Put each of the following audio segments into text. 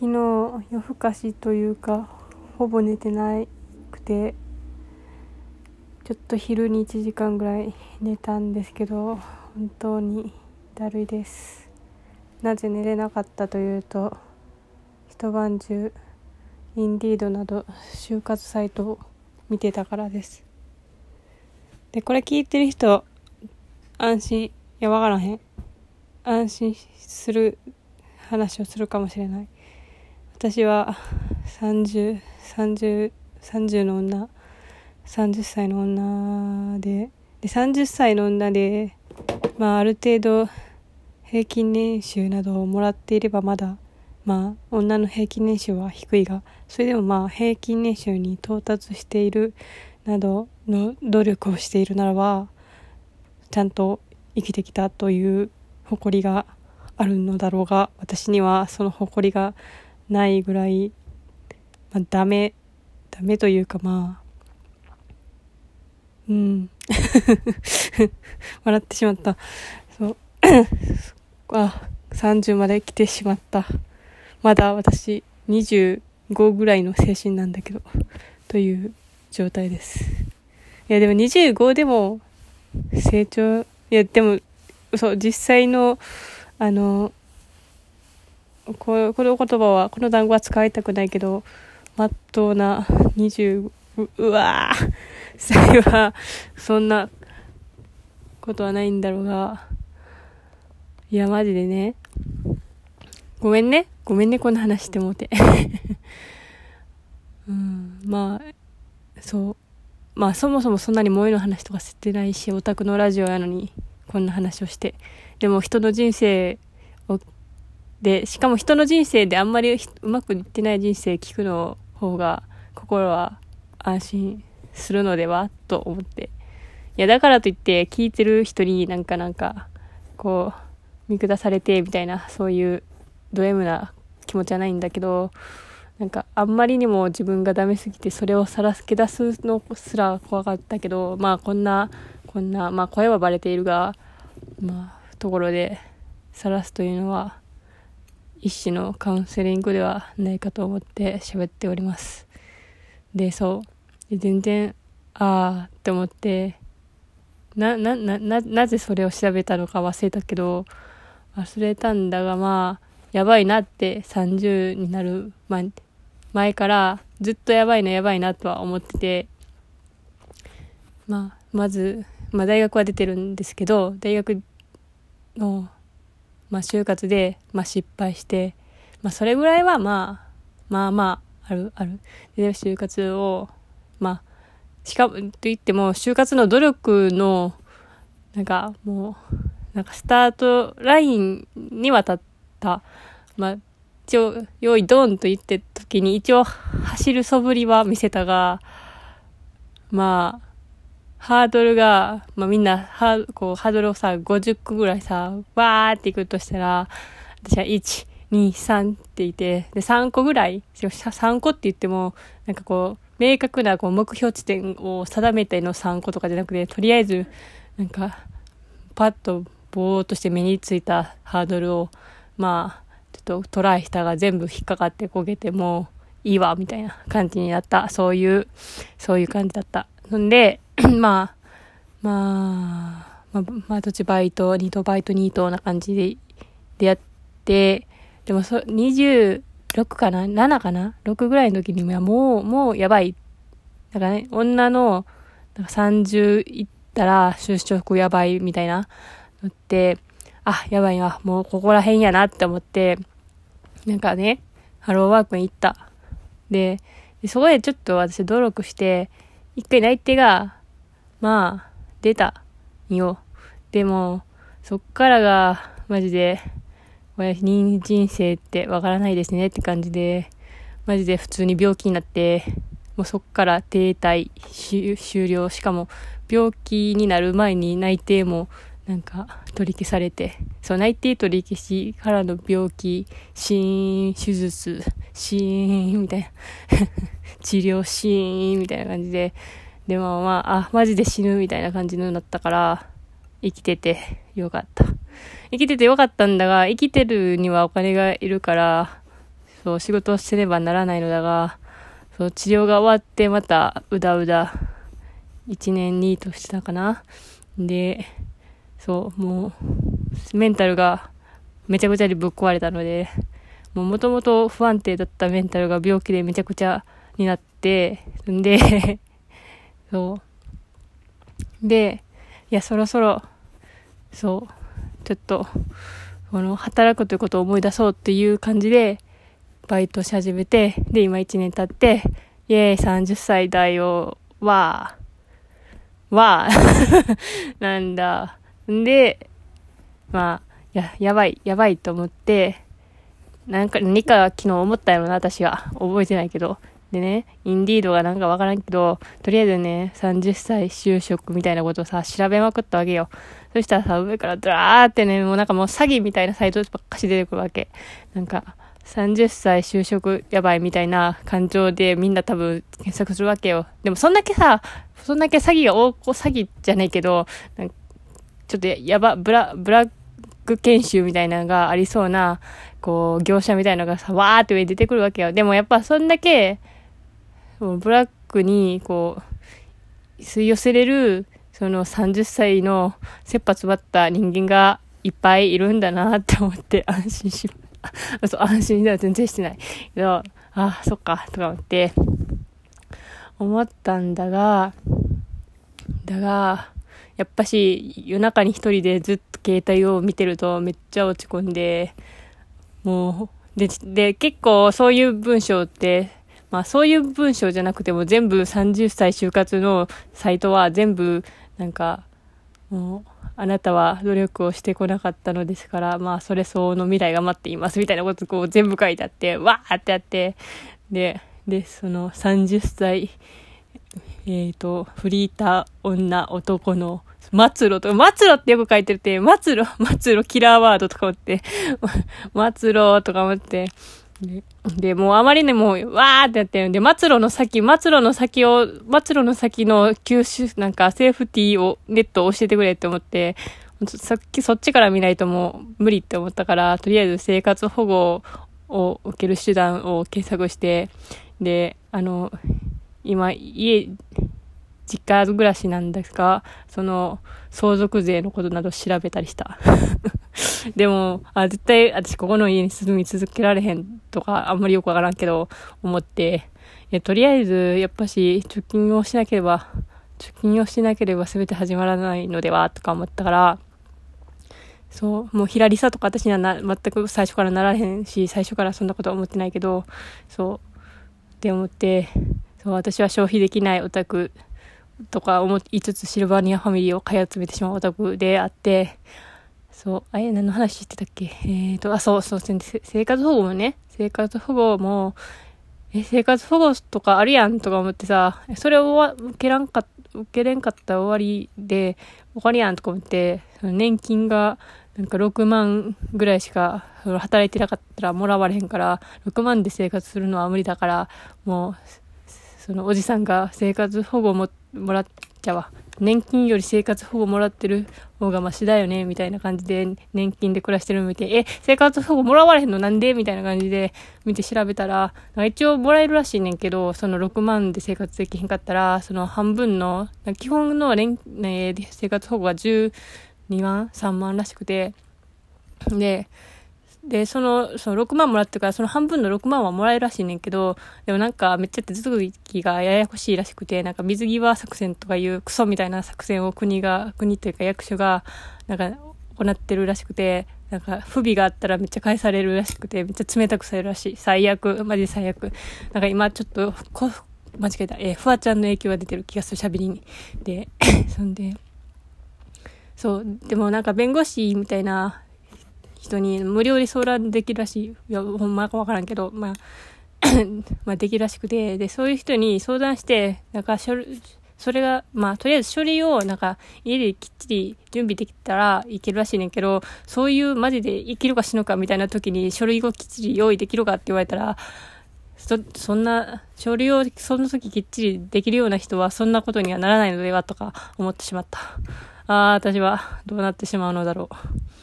昨日夜更かしというかほぼ寝てなくてちょっと昼に1時間ぐらい寝たんですけど本当にだるいです。なぜ寝れなかったというと一晩中インディードなど就活サイトを見てたからです。でこれ聞いてる人安心いやわからへん。安心する話をするかもしれない。私は303030 30の女30歳の女でで30歳の女でまあある程度平均年収などをもらっていればまだまあ女の平均年収は低いがそれでもまあ平均年収に到達しているなどの努力をしているならばちゃんと生きてきたという誇りがあるのだろうが私にはその誇りがないぐらい、まあ、ダメダメというかまあうん。笑ってしまった。そう。あ30まで来てしまった。まだ私25ぐらいの精神なんだけどという状態です。いやでも25でも成長いやでもそう実際のあのここの言葉はこの単語は使いたくないけどまっとうな20ううわーそれはそんなことはないんだろうが。いやマジでね。ごめんね。ごめんねこんな話してもうて。うんまあそう。まあそもそもそんなに萌えの話とかしてないしオタクのラジオやのにこんな話をして。でも人の人生でしかも人の人生であんまりうまくいってない人生聞くの方が心は安心するのではと思って。いやだからといって聞いてる人になんかなんかこう見下されてみたいなそういうド M な気持ちはないんだけどなんかあんまりにも自分がダメすぎてそれをさらけ出すのすら怖かったけどまあこんなこんなまあ声はバレているがまあところで晒すというのは一種のカウンセリングではないかと思って喋っております。でそう。で全然ああって思ってなななななぜそれを調べたのか忘れたけど忘れたんだがまあやばいなって30になる前前からずっとやばいなやばいなとは思っててまあまず、まあ、大学は出てるんですけど大学の、まあ、就活で、まあ、失敗して、まあ、それぐらいはまあまあまああるある。で就活をまあしかもと言っても就活の努力のなんかもうなんかスタートラインには立った。まあ一応用意ドンと言って時に一応走る素振りは見せたがまあハードルが、まあ、みんなハーこうハードルをさ、50個ぐらいさ、わーっていくとしたら、私は1、2、3っていて、で、3個ぐらい、3個って言っても、なんかこう、明確なこう目標地点を定めての3個とかじゃなくて、とりあえず、なんか、パッとぼーっとして目についたハードルを、まあ、ちょっとトライしたが全部引っかかって焦げてもいいわ、みたいな感じになった。そういう、そういう感じだった。んで、まあ、まあ、まあ、まあ、どっちバイト、2等バイト2等な感じで、でやって、でもそ、26かな ?7 かな ?6 ぐらいの時にはもう、もうやばい。だからね、女の、なんか30いったら就職やばいみたいなのって、あ、やばいわ。もうここら辺やなって思って、なんかね、ハローワークに行った。で、でそこでちょっと私努力して、一回内定が、まあ、出たよ。でも、そっからが、マジで、親人人生ってわからないですねって感じで、マジで普通に病気になって、もうそっから停滞終了。しかも、病気になる前に内定もなんか取り消されて、そう、内定取り消しからの病気、死因、手術、死因、みたいな。治療シーンみたいな感じで、でもまあ、あ、マジで死ぬみたいな感じのなったから、生きててよかった。生きててよかったんだが、生きてるにはお金がいるから、そう、仕事をせねばならないのだが、そう、治療が終わってまた、うだうだ、1年2としたかな。で、そう、もう、メンタルがめちゃくちゃにぶっ壊れたので、もともと不安定だったメンタルが病気でめちゃくちゃになって、んで、そう。で、いや、そろそろ、そう、ちょっと、この、働くということを思い出そうっていう感じで、バイトし始めて、で、今1年経って、イェーイ、30歳だよ、わー、わー、なんだ。んで、まあ、や、やばい、やばいと思って、なんか、何か昨日思ったやろな、私は。覚えてないけど。でね、インディードがなんかわからんけど、とりあえずね、30歳就職みたいなことをさ、調べまくったわけよ。そしたらさ、上からドラーってね、もうなんかもう詐欺みたいなサイトばっかし出てくるわけ。なんか、30歳就職やばいみたいな感情でみんな多分検索するわけよ。でもそんだけさ、そんだけ詐欺が多く、詐欺じゃないけど、ちょっとやば、ブラ、ブラック研修みたいなのがありそうな、こう、業者みたいなのがさ、わーって上に出てくるわけよ。でもやっぱそんだけ、ブラックに、こう、吸い寄せれる、その30歳の切羽詰まった人間がいっぱいいるんだなって思って安心し、そう、安心では全然してない。けど、あ、そっか、とか思って、思ったんだが、だが、やっぱし夜中に一人でずっと携帯を見てるとめっちゃ落ち込んで、もう、で、で、結構そういう文章って、まあそういう文章じゃなくても全部30歳就活のサイトは全部なんか、もう、あなたは努力をしてこなかったのですから、まあそれ相応の未来が待っていますみたいなことこう全部書いてあって、わーってあって、で、で、その30歳、えっ、ー、と、フリーター女男の末路とか、末路ってよく書いてるって、末路、末路キラーワードとか思って、末路とか思って、で、もうあまりねもう、わーってやってるんで、末路の先、末路の先を、末路の先の吸収、なんかセーフティーを、ネットを教えてくれって思って、さっきそっちから見ないともう無理って思ったから、とりあえず生活保護を受ける手段を検索して、で、あの、今、家、実家暮らしなんですが、その、相続税のことなど調べたりした。でも、あ、絶対私ここの家に住み続けられへんとか、あんまりよくわからんけど、思って、えとりあえず、やっぱし、貯金をしなければ、貯金をしなければ全て始まらないのでは、とか思ったから、そう、もうひらりさとか私にはな、全く最初からならへんし、最初からそんなことは思ってないけど、そう、って思って、そう、私は消費できないオタクとか思いつつシルバニアファミリーを買い集めてしまうオタクであって、そう、あれ、何の話してたっけ？えっ、ー、と、あ、そうそう、生活保護もね、生活保護も、え、生活保護とかあるやんとか思ってさ、それを受けらんか、受けれんかった終わりで、終わりやんとか思って、その年金が、なんか6万ぐらいしか働いてなかったらもらわれへんから、6万で生活するのは無理だから、もう、そのおじさんが生活保護ももらっちゃわ。年金より生活保護もらってる方がマシだよね、みたいな感じで、年金で暮らしてるの見て、え、生活保護もらわれへんのなんで？みたいな感じで見て調べたら、一応もらえるらしいねんけど、その6万で生活できへんかったら、その半分の、基本の年、ね、生活保護が12万 ?3 万らしくて、で、で、その、その6万もらってから、その半分の6万はもらえるらしいねんけど、でもなんかめっちゃ手続きがややこしいらしくて、なんか水際作戦とかいうクソみたいな作戦を国が、国というか役所が、なんか行ってるらしくて、なんか不備があったらめっちゃ返されるらしくて、めっちゃ冷たくされるらしい。最悪、マジで最悪。なんか今ちょっと、こ間違えた。えー、フワちゃんの影響が出てる気がする、喋りに。で、そんで、そう、でもなんか弁護士みたいな人に無料で相談できるらしい。いや、ほんまかわからんけど、まあ まあできるらしくて、で、そういう人に相談して、なんかそれが、まあ、とりあえず書類を、なんか、家できっちり準備できたらいけるらしいねんけど、そういうマジでいけるか死ぬかみたいな時に書類をきっちり用意できるかって言われたら、そ、そんな、書類をその時きっちりできるような人はそんなことにはならないのではとか思ってしまった。ああ、私はどうなってしまうのだろう。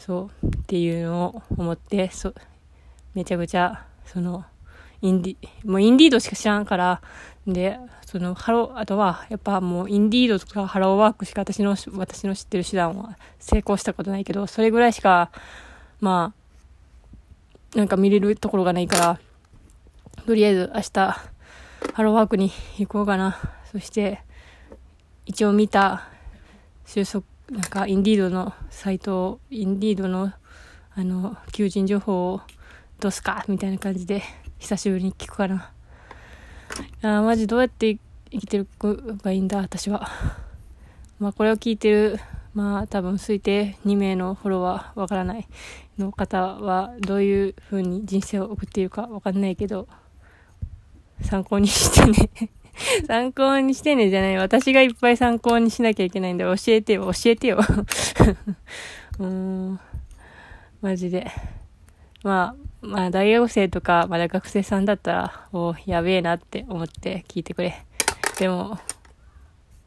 そうっていうのを思ってそめちゃくちゃその、インディ、もうインディードしか知らんから、で、その、ハロー、あとは、やっぱもうインディードとかハローワークしか私の、私の知ってる手段は成功したことないけど、それぐらいしか、まあ、なんか見れるところがないから、とりあえず明日、ハローワークに行こうかな。そして、一応見た、収束、なんか、インディードのサイト、インディードの、あの、求人情報をどうすかみたいな感じで、久しぶりに聞くかな。あマジどうやって生きてるばいいんだ、私は。まあ、これを聞いてる、まあ、多分推定2名のフォロワー、わからないの方は、どういう風に人生を送っているかわかんないけど、参考にしてね 参考にしてねじゃない。私がいっぱい参考にしなきゃいけないんで、教えてよ、教えてよ。うーん。マジで。まあ、まあ、大学生とか、まだ学生さんだったら、おやべえなって思って聞いてくれ。でも、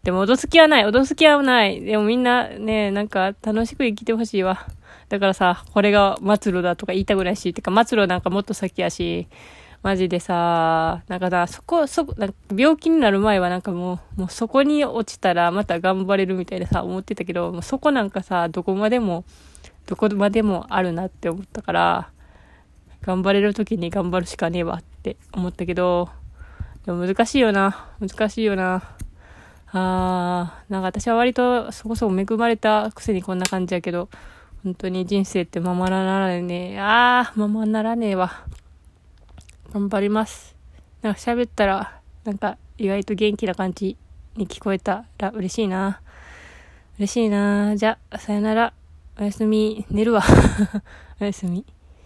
でも、脅す気はない。脅す気はない。でもみんなね、なんか楽しく生きてほしいわ。だからさ、これが末路だとか言いたくないし、てか末路なんかもっと先やし、マジでさ、なんかさ、そこ、そ、なんか病気になる前はなんかもう、もうそこに落ちたらまた頑張れるみたいなさ、思ってたけど、もうそこなんかさ、どこまでも、どこまでもあるなって思ったから、頑張れる時に頑張るしかねえわって思ったけど、でも難しいよな。難しいよな。あー、なんか私は割とそこそこ恵まれたくせにこんな感じやけど、本当に人生ってままならねえ。あー、ままならねえわ。頑張ります。なんか喋ったら、なんか意外と元気な感じに聞こえたら嬉しいな。嬉しいな。じゃあ、さよなら。おやすみ。寝るわ。おやすみ。